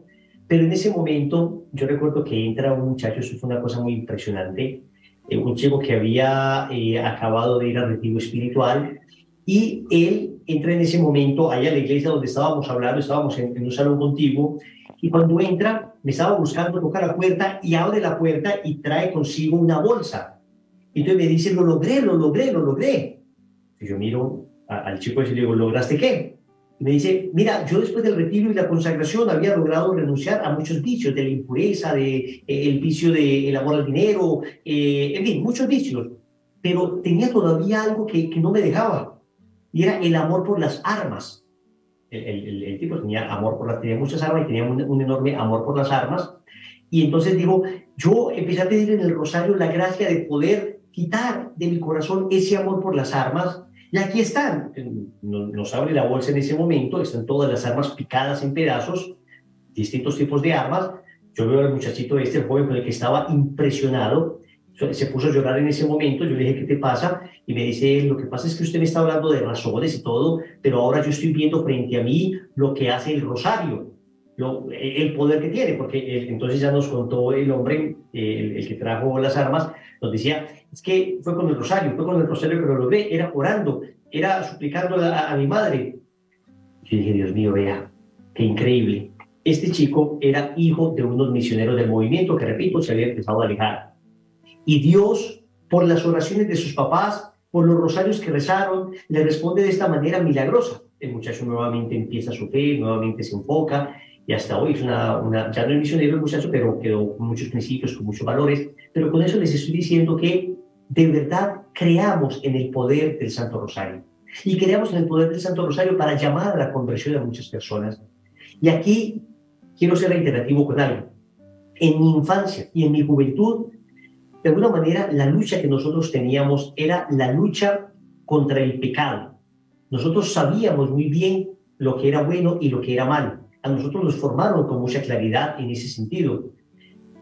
Pero en ese momento yo recuerdo que entra un muchacho, eso fue una cosa muy impresionante, eh, un chico que había eh, acabado de ir al retiro espiritual y él entra en ese momento allá a la iglesia donde estábamos hablando, estábamos en, un salón contiguo, y cuando entra, me estaba buscando, toca la puerta y abre la puerta y trae consigo una bolsa. Entonces me dice, lo logré, lo logré, lo logré. Y yo miro al chico y le digo, ¿lograste qué? Me dice, mira, yo después del retiro y la consagración había logrado renunciar a muchos vicios, de la impureza, de, eh, el vicio del amor al dinero, eh, en fin, muchos vicios. Pero tenía todavía algo que, que no me dejaba y era el amor por las armas. El, el, tipo tenía amor por las, tenía muchas armas y tenía un, enorme amor por las armas. Y entonces digo, yo empecé a pedir en el rosario la gracia de poder quitar de mi corazón ese amor por las armas. Y aquí están, nos abre la bolsa en ese momento, están todas las armas picadas en pedazos, distintos tipos de armas. Yo veo al muchachito este, el joven con el que estaba impresionado, se puso a llorar en ese momento, yo le dije, ¿qué te pasa? Y me dice, lo que pasa es que usted me está hablando de razones y todo, pero ahora yo estoy viendo frente a mí lo que hace el rosario, lo, el poder que tiene, porque entonces ya nos contó el hombre, el, que trajo las armas, nos decía, es que fue con el rosario, fue con el rosario que lo logré, era orando, era suplicando a, a mi madre. Y dije, Dios mío, vea, qué increíble. Este chico era hijo de unos misioneros del movimiento que, repito, se había empezado a alejar y Dios, por las oraciones de sus papás, por los rosarios que rezaron, le responde de esta manera milagrosa. El muchacho nuevamente empieza su fe, nuevamente se enfoca y hasta hoy es una, una, ya no es misionero el muchacho, pero quedó con muchos principios, con muchos valores. Pero con eso les estoy diciendo que de verdad creamos en el poder del Santo Rosario. Y creamos en el poder del Santo Rosario para llamar a la conversión de muchas personas. Y aquí quiero ser reiterativo con algo. En mi infancia y en mi juventud de alguna manera la lucha que nosotros teníamos era la lucha contra el pecado. Nosotros sabíamos muy bien lo que era bueno y lo que era malo. A nosotros nos formaron con mucha claridad en ese sentido.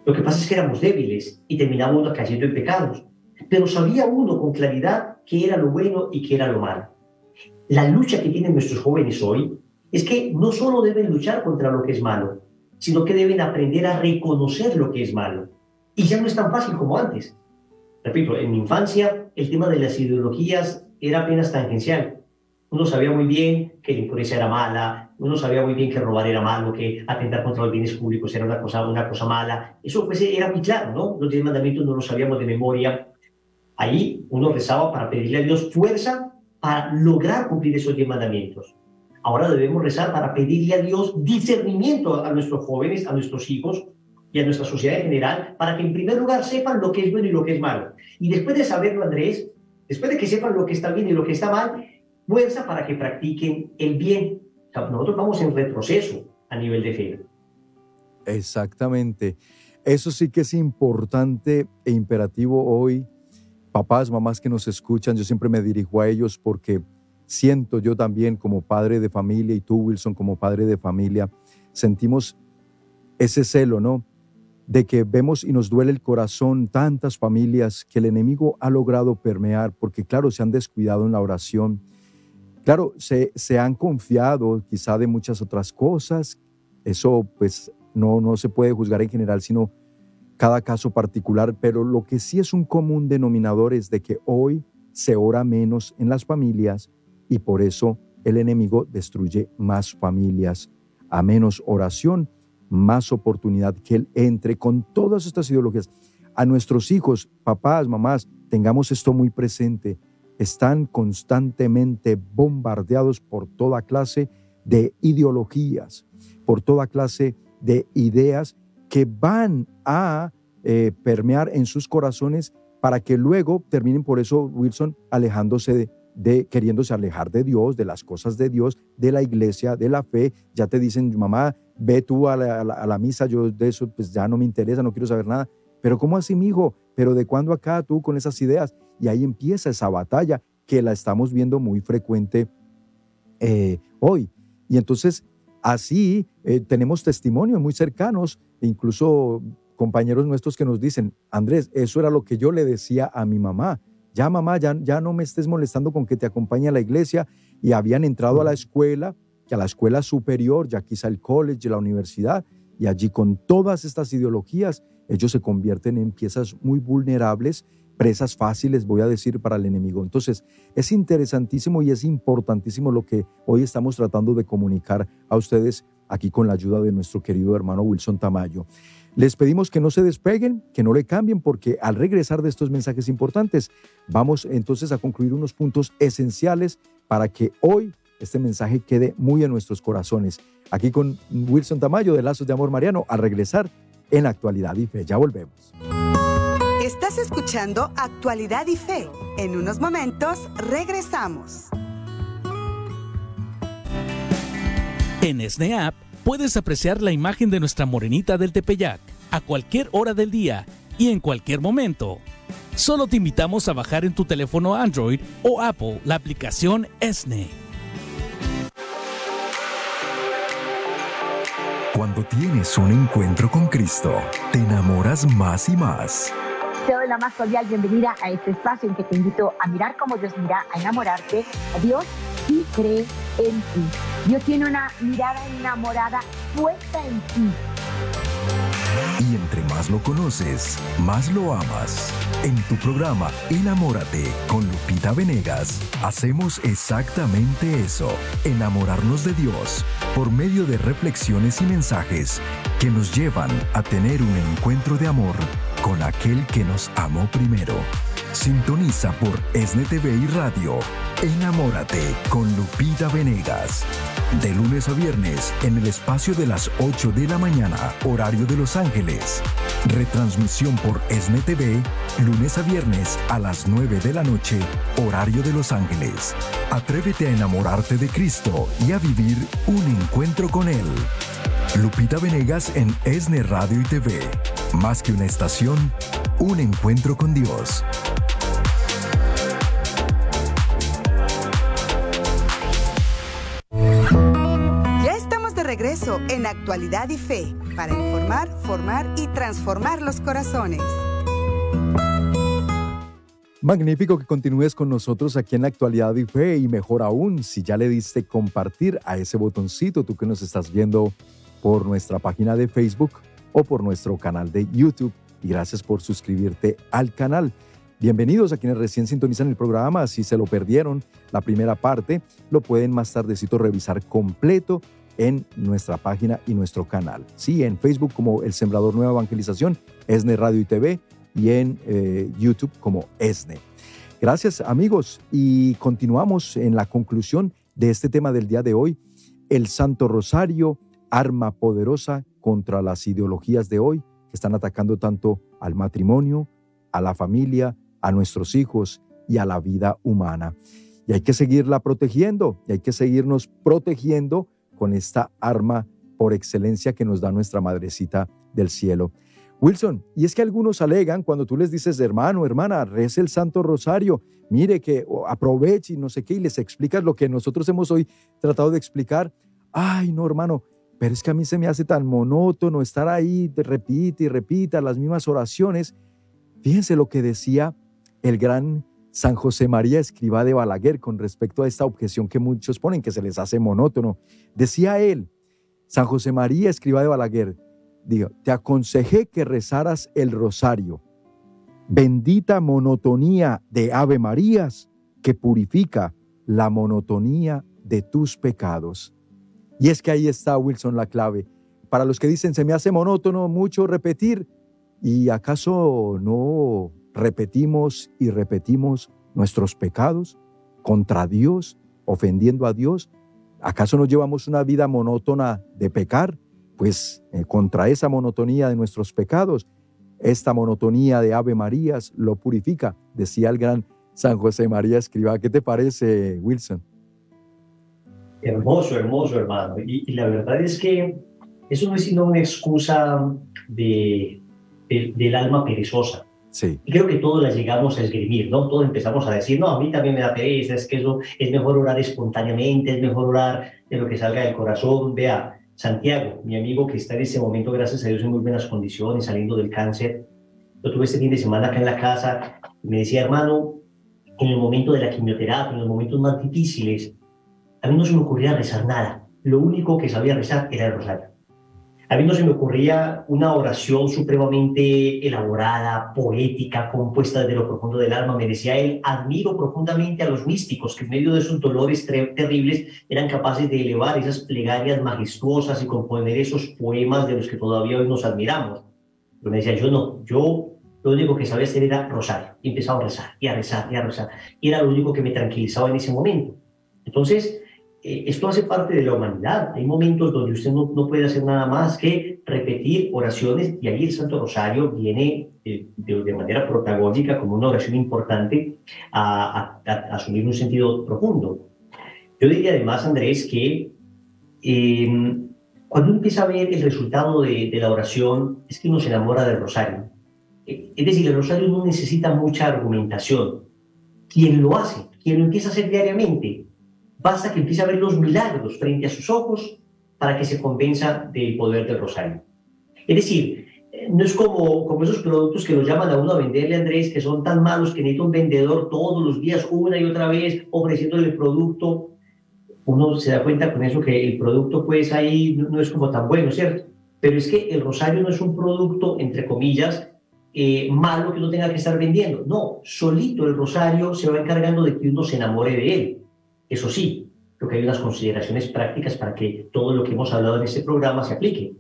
Lo que pasa es que éramos débiles y terminábamos cayendo en pecados. Pero sabía uno con claridad qué era lo bueno y qué era lo malo. La lucha que tienen nuestros jóvenes hoy es que no solo deben luchar contra lo que es malo, sino que deben aprender a reconocer lo que es malo y ya no es tan fácil como antes. Repito, en mi infancia el tema de las ideologías era apenas tangencial. Uno sabía muy bien que la impureza era mala, uno sabía muy bien que robar era malo, que atentar contra los bienes públicos era una cosa, una cosa mala. Eso pues, era muy claro, ¿no? Los diez mandamientos no los sabíamos de memoria. Ahí uno rezaba para pedirle a Dios fuerza para lograr cumplir esos diez mandamientos. Ahora debemos rezar para pedirle a Dios discernimiento a nuestros jóvenes, a nuestros hijos, y a nuestra sociedad en general para que en primer lugar sepan lo que es bueno y lo que es malo. Y después de saberlo, Andrés, después de que sepan lo que está bien y lo que está mal, fuerza para que practiquen el bien. nosotros vamos en retroceso a nivel de fe. Exactamente. Eso sí que es importante e imperativo hoy. Papás, mamás que nos escuchan, yo siempre me dirijo a ellos porque siento yo también como padre de familia y tú, Wilson, como padre de familia, sentimos ese celo, ¿no? de que vemos y nos duele el corazón tantas familias que el enemigo ha logrado permear, porque claro, se han descuidado en la oración, claro, se, se han confiado quizá de muchas otras cosas, eso pues no, no se puede juzgar en general, sino cada caso particular, pero lo que sí es un común denominador es de que hoy se ora menos en las familias y por eso el enemigo destruye más familias, a menos oración más oportunidad que Él entre con todas estas ideologías. A nuestros hijos, papás, mamás, tengamos esto muy presente. Están constantemente bombardeados por toda clase de ideologías, por toda clase de ideas que van a eh, permear en sus corazones para que luego terminen por eso, Wilson, alejándose de, queriéndose alejar de Dios, de las cosas de Dios, de la iglesia, de la fe. Ya te dicen, mamá, ve tú a la, misa, yo de eso pues ya no me interesa, no quiero saber nada. Pero ¿cómo así, mi hijo? ¿Pero de cuándo acá tú con esas ideas? Y ahí empieza esa batalla que la estamos viendo muy frecuente eh, hoy. Y entonces, así eh, tenemos testimonios muy cercanos, incluso compañeros nuestros que nos dicen, Andrés, eso era lo que yo le decía a mi mamá. Ya mamá, ya, ya no me estés molestando con que te acompañe a la iglesia. Y habían entrado a la escuela, a la escuela superior, ya quizá el college, la universidad, y allí con todas estas ideologías, ellos se convierten en piezas muy vulnerables presas fáciles, voy a decir, para el enemigo. Entonces, es interesantísimo y es importantísimo lo que hoy estamos tratando de comunicar a ustedes aquí con la ayuda de nuestro querido hermano Wilson Tamayo. Les pedimos que no se despeguen, que no le cambien, porque al regresar de estos mensajes importantes, vamos entonces a concluir unos puntos esenciales para que hoy este mensaje quede muy en nuestros corazones. Aquí con Wilson Tamayo de Lazos de Amor Mariano, al regresar en actualidad y fe. Ya volvemos. Estás escuchando Actualidad y Fe. En unos momentos regresamos. En SNEAP puedes apreciar la imagen de nuestra morenita del Tepeyac a cualquier hora del día y en cualquier momento. Solo te invitamos a bajar en tu teléfono Android o Apple la aplicación SNE. Cuando tienes un encuentro con Cristo, te enamoras más y más. Te doy la más cordial bienvenida a este espacio en que te invito a mirar como Dios mira, a enamorarte a Dios y cree en ti. Dios tiene una mirada enamorada puesta en ti. Y entre más lo conoces, más lo amas. En tu programa Enamórate con Lupita Venegas, hacemos exactamente eso, enamorarnos de Dios por medio de reflexiones y mensajes que nos llevan a tener un encuentro de amor con aquel que nos amó primero. Sintoniza por SNTV y Radio. Enamórate con Lupita Venegas. De lunes a viernes en el espacio de las 8 de la mañana, horario de Los Ángeles. Retransmisión por SNTV, lunes a viernes a las 9 de la noche, horario de Los Ángeles. Atrévete a enamorarte de Cristo y a vivir un encuentro con Él. Lupita Venegas en ESNE Radio y TV. Más que una estación, un encuentro con Dios. Actualidad y Fe para informar, formar y transformar los corazones. Magnífico que continúes con nosotros aquí en la actualidad y fe y mejor aún si ya le diste compartir a ese botoncito tú que nos estás viendo por nuestra página de Facebook o por nuestro canal de YouTube. Y gracias por suscribirte al canal. Bienvenidos a quienes recién sintonizan el programa. Si se lo perdieron, la primera parte, lo pueden más tardecito revisar completo en nuestra página y nuestro canal. Sí, en Facebook como El Sembrador Nueva Evangelización, ESNE Radio y TV, y en eh, YouTube como ESNE. Gracias amigos y continuamos en la conclusión de este tema del día de hoy, el Santo Rosario arma poderosa contra las ideologías de hoy que están atacando tanto al matrimonio, a la familia, a nuestros hijos y a la vida humana. Y hay que seguirla protegiendo y hay que seguirnos protegiendo con esta arma por excelencia que nos da nuestra madrecita del cielo. Wilson, y es que algunos alegan cuando tú les dices, hermano, hermana, reza el Santo Rosario, mire que aproveche y no sé qué, y les explicas lo que nosotros hemos hoy tratado de explicar. Ay, no, hermano, pero es que a mí se me hace tan monótono estar ahí, repite y repita las mismas oraciones. Fíjense lo que decía el gran San José María Escribá de Balaguer con respecto a esta objeción que muchos ponen, que se les hace monótono. Decía él, San José María Escribá de Balaguer, te aconsejé que rezaras el rosario. Bendita monotonía de Ave Marías que purifica la monotonía de tus pecados. Y es que ahí está, Wilson, la clave. Para los que dicen, se me hace monótono mucho repetir, ¿y acaso no repetimos y repetimos nuestros pecados contra Dios, ofendiendo a Dios? ¿Acaso no llevamos una vida monótona de pecar? Pues eh, contra esa monotonía de nuestros pecados, Esta monotonía de Ave Marías lo purifica, decía el gran San José María Escriba. ¿Qué te parece, Wilson? Hermoso, hermoso, hermano. Y, la verdad es que eso no es sino una excusa de, del alma perezosa. Sí. Y creo que todos la llegamos a esgrimir, ¿no? Todos empezamos a decir, no, a mí también me da pereza, es que eso es mejor orar espontáneamente, es mejor orar de lo que salga del corazón. Vea, Santiago, mi amigo que está en ese momento, gracias a Dios, en muy buenas condiciones, saliendo del cáncer. Lo tuve este fin de semana acá en la casa y me decía, hermano, en el momento de la quimioterapia, en los momentos más difíciles, a mí no se me ocurría rezar nada. Lo único que sabía rezar era el rosario. A mí no se me ocurría una oración supremamente elaborada, poética, compuesta desde lo profundo del alma. Me decía él, admiro profundamente a los místicos que en medio de esos dolores terribles eran capaces de elevar esas plegarias majestuosas y componer esos poemas de los que todavía hoy nos admiramos. Pero me decía, yo no, yo lo único que sabía hacer era rosario. Y empezaba a rezar, y a rezar, y a rezar. Y era lo único que me tranquilizaba en ese momento. Entonces, eh, esto hace parte de la humanidad. Hay momentos donde usted no, no, puede hacer nada más que repetir oraciones y ahí el Santo Rosario viene eh, de, manera protagónica como una oración importante a, asumir un sentido profundo. Yo diría además, Andrés, que em, cuando uno empieza a ver el resultado de, de la oración es que uno se enamora del rosario. Eh, es decir, el rosario no necesita mucha argumentación. Quien lo hace, quien lo empieza a hacer diariamente, Basta que empiece a ver los milagros frente a sus ojos para que se convenza del poder del rosario. Es decir, no es como, como esos productos que lo llaman a uno a venderle, Andrés, que son tan malos que necesita un vendedor todos los días, una y otra vez, ofreciéndole el producto. Uno se da cuenta con eso que el producto, pues ahí no, es como tan bueno, ¿cierto? Pero es que el rosario no es un producto, entre comillas, eh, malo que uno tenga que estar vendiendo. No, solito el rosario se va encargando de que uno se enamore de él. Eso sí, creo que hay unas consideraciones prácticas para que todo lo que hemos hablado en este programa se aplique.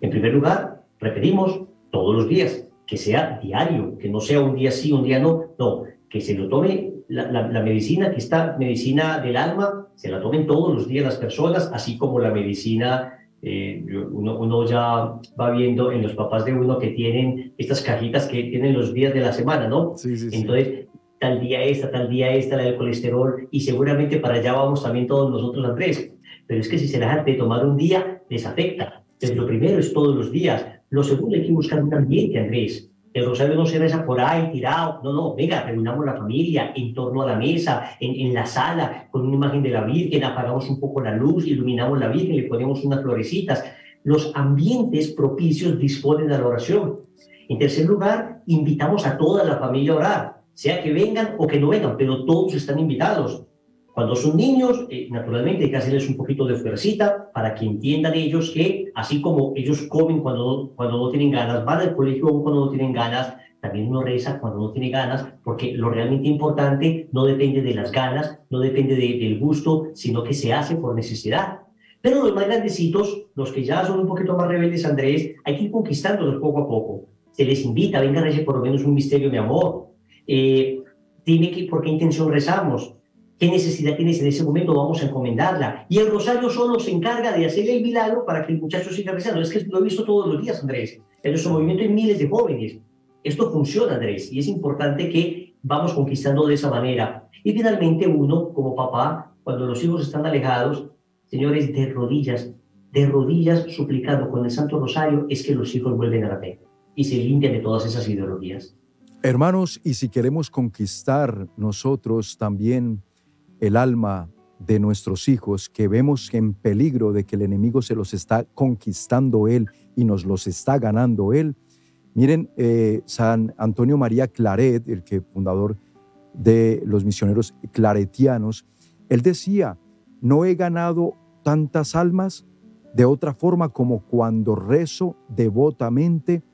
En primer lugar, repetimos todos los días, que sea diario, que no sea un día sí, un día no, no, que se lo tome la, medicina, que está medicina del alma, se la tomen todos los días las personas, así como la medicina, eh, uno, uno, ya va viendo en los papás de uno que tienen estas cajitas que tienen los días de la semana, ¿no? Sí, sí, Entonces, tal día esta, tal día esta, la del colesterol, y seguramente para allá vamos también todos nosotros, Andrés. Pero es que si se dejan de tomar un día, les afecta. Entonces, lo primero es todos los días. Lo segundo, hay que buscar un ambiente, Andrés. El rosario no se reza por ahí, tirado. No, no, venga, reunamos la familia en torno a la mesa, en, en la sala, con una imagen de la Virgen, apagamos un poco la luz, iluminamos la Virgen, le ponemos unas florecitas. Los ambientes propicios disponen a la oración. En tercer lugar, invitamos a toda la familia a orar sea que vengan o que no vengan, pero todos están invitados. Cuando son niños, eh, naturalmente hay que hacerles un poquito de fuercita para que entiendan ellos que, así como ellos comen cuando, cuando no tienen ganas, van al colegio cuando no tienen ganas, también uno reza cuando no tiene ganas, porque lo realmente importante no depende de las ganas, no depende del gusto, sino que se hace por necesidad. Pero los más grandecitos, los que ya son un poquito más rebeldes, Andrés, hay que ir conquistándolos poco a poco. Se les invita, venga, rece por lo menos un misterio, mi amor, eh, dime que, por qué intención rezamos, qué necesidad tienes en ese momento, vamos a encomendarla. Y el rosario solo se encarga de hacer el milagro para que el muchacho siga rezando. Es que lo he visto todos los días, Andrés. En nuestro movimiento hay miles de jóvenes. Esto funciona, Andrés, y es importante que vamos conquistando de esa manera. Y finalmente uno, como papá, cuando los hijos están alejados, señores, de rodillas, de rodillas suplicando con el Santo Rosario, es que los hijos vuelven a la fe y se limpian de todas esas ideologías. Hermanos, y si queremos conquistar nosotros también el alma de nuestros hijos, que vemos en peligro de que el enemigo se los está conquistando él y nos los está ganando él, miren, eh, San Antonio María Claret, el que fundador de los misioneros claretianos, él decía, no he ganado tantas almas de otra forma como cuando rezo devotamente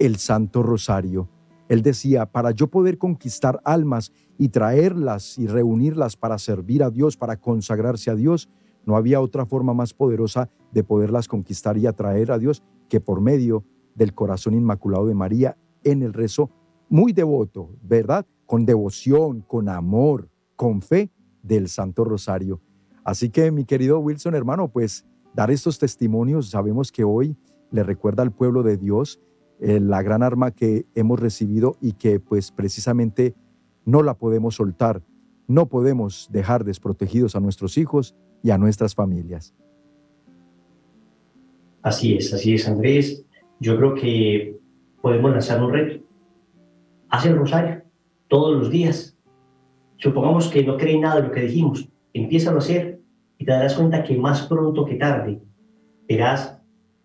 el Santo Rosario. Él decía, para yo poder conquistar almas y traerlas y reunirlas para servir a Dios, para consagrarse a Dios, no había otra forma más poderosa de poderlas conquistar y atraer a Dios que por medio del corazón inmaculado de María en el rezo muy devoto, ¿verdad? Con devoción, con amor, con fe del Santo Rosario. Así que mi querido Wilson, hermano, pues dar estos testimonios, sabemos que hoy le recuerda al pueblo de Dios eh, la gran arma que hemos recibido y que pues precisamente no la podemos soltar, no podemos dejar desprotegidos a nuestros hijos y a nuestras familias. Así es, así es, Andrés. Yo creo que podemos lanzar un reto. Haz el rosario todos los días. Supongamos que no cree nada de lo que dijimos. Empieza a hacer y te darás cuenta que más pronto que tarde verás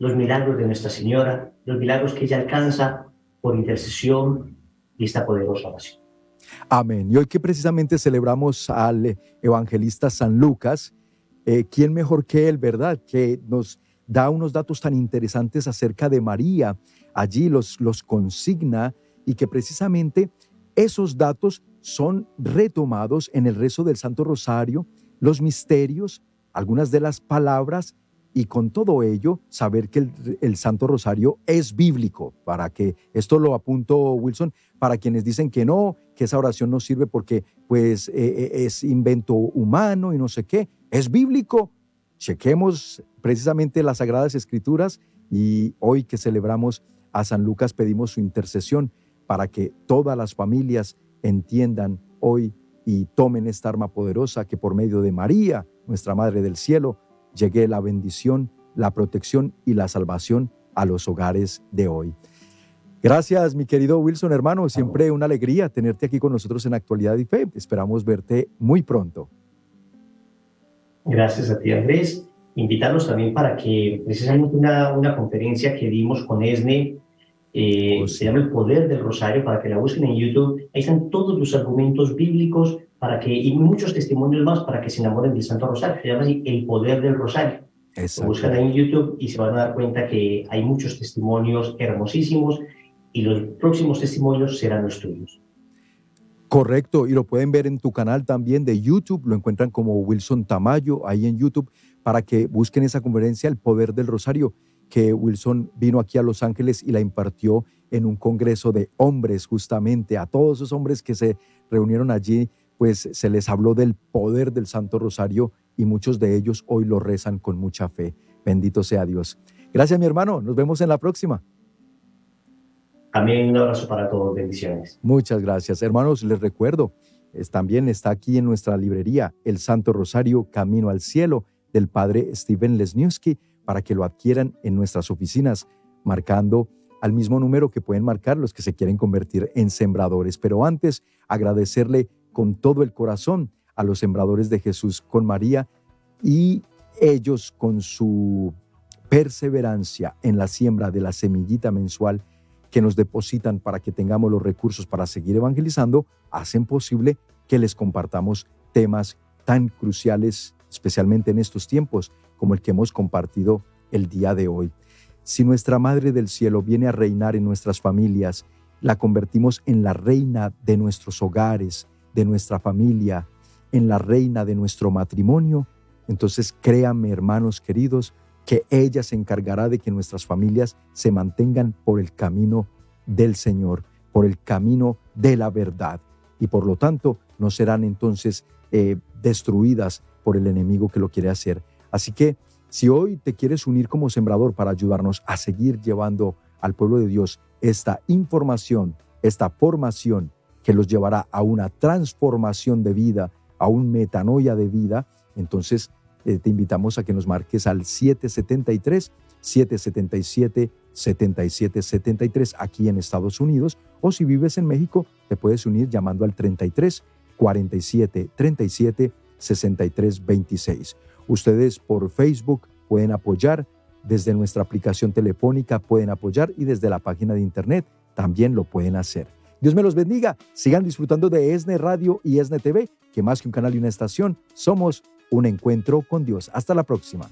los milagros de Nuestra Señora, los milagros que ella alcanza por intercesión y esta poderosa oración. Amén. Y hoy que precisamente celebramos al evangelista San Lucas, eh, ¿quién mejor que él, verdad? Que nos da unos datos tan interesantes acerca de María, allí los, los consigna y que precisamente esos datos son retomados en el rezo del Santo Rosario, los misterios, algunas de las palabras y con todo ello saber que el, Santo Rosario es bíblico, para que esto lo apunto Wilson, para quienes dicen que no, que esa oración no sirve porque pues eh, eh, es invento humano y no sé qué, es bíblico. Chequemos precisamente las Sagradas Escrituras y hoy que celebramos a San Lucas pedimos su intercesión para que todas las familias entiendan hoy y tomen esta arma poderosa que por medio de María, nuestra Madre del Cielo, llegue la bendición, la protección y la salvación a los hogares de hoy. Gracias, mi querido Wilson, hermano. Siempre una alegría tenerte aquí con nosotros en Actualidad y Fe. Esperamos verte muy pronto. Gracias a ti, Andrés. Invitarlos también para que precisamente una, una conferencia que dimos con ESNE eh, oh, se llama El Poder del Rosario, para que la busquen en YouTube. Ahí están todos los argumentos bíblicos para que, y muchos testimonios más para que se enamoren del Santo Rosario. Se llama así El Poder del Rosario. Lo buscan ahí en YouTube y se van a dar cuenta que hay muchos testimonios hermosísimos y los próximos testimonios serán los tuyos. Correcto, y lo pueden ver en tu canal también de YouTube, lo encuentran como Wilson Tamayo ahí en YouTube para que busquen esa conferencia El Poder del Rosario que Wilson vino aquí a Los Ángeles y la impartió en un congreso de hombres justamente, a todos esos hombres que se reunieron allí, pues se les habló del poder del Santo Rosario y muchos de ellos hoy lo rezan con mucha fe. Bendito sea Dios. Gracias mi hermano, nos vemos en la próxima. También un abrazo para todos, bendiciones. Muchas gracias. Hermanos, les recuerdo, también está aquí en nuestra librería el Santo Rosario Camino al Cielo del Padre Steven Lesniewski para que lo adquieran en nuestras oficinas, marcando al mismo número que pueden marcar los que se quieren convertir en sembradores. Pero antes, agradecerle con todo el corazón a los sembradores de Jesús con María y ellos con su perseverancia en la siembra de la semillita mensual que nos depositan para que tengamos los recursos para seguir evangelizando, hacen posible que les compartamos temas tan cruciales, especialmente en estos tiempos, como el que hemos compartido el día de hoy. Si nuestra Madre del Cielo viene a reinar en nuestras familias, la convertimos en la reina de nuestros hogares, de nuestra familia, en la reina de nuestro matrimonio, entonces créanme, hermanos queridos, que ella se encargará de que nuestras familias se mantengan por el camino del Señor, por el camino de la verdad, y por lo tanto no serán entonces eh, destruidas por el enemigo que lo quiere hacer. Así que si hoy te quieres unir como sembrador para ayudarnos a seguir llevando al pueblo de Dios esta información, esta formación que los llevará a una transformación de vida, a un metanoia de vida, entonces eh, te invitamos a que nos marques al 773 777 7773 aquí en Estados Unidos o si vives en México te puedes unir llamando al 33 47 37 63 26. Ustedes por Facebook pueden apoyar, desde nuestra aplicación telefónica pueden apoyar y desde la página de internet también lo pueden hacer. Dios me los bendiga. Sigan disfrutando de ESNE Radio y ESNE TV, que más que un canal y una estación, somos un encuentro con Dios. Hasta la próxima.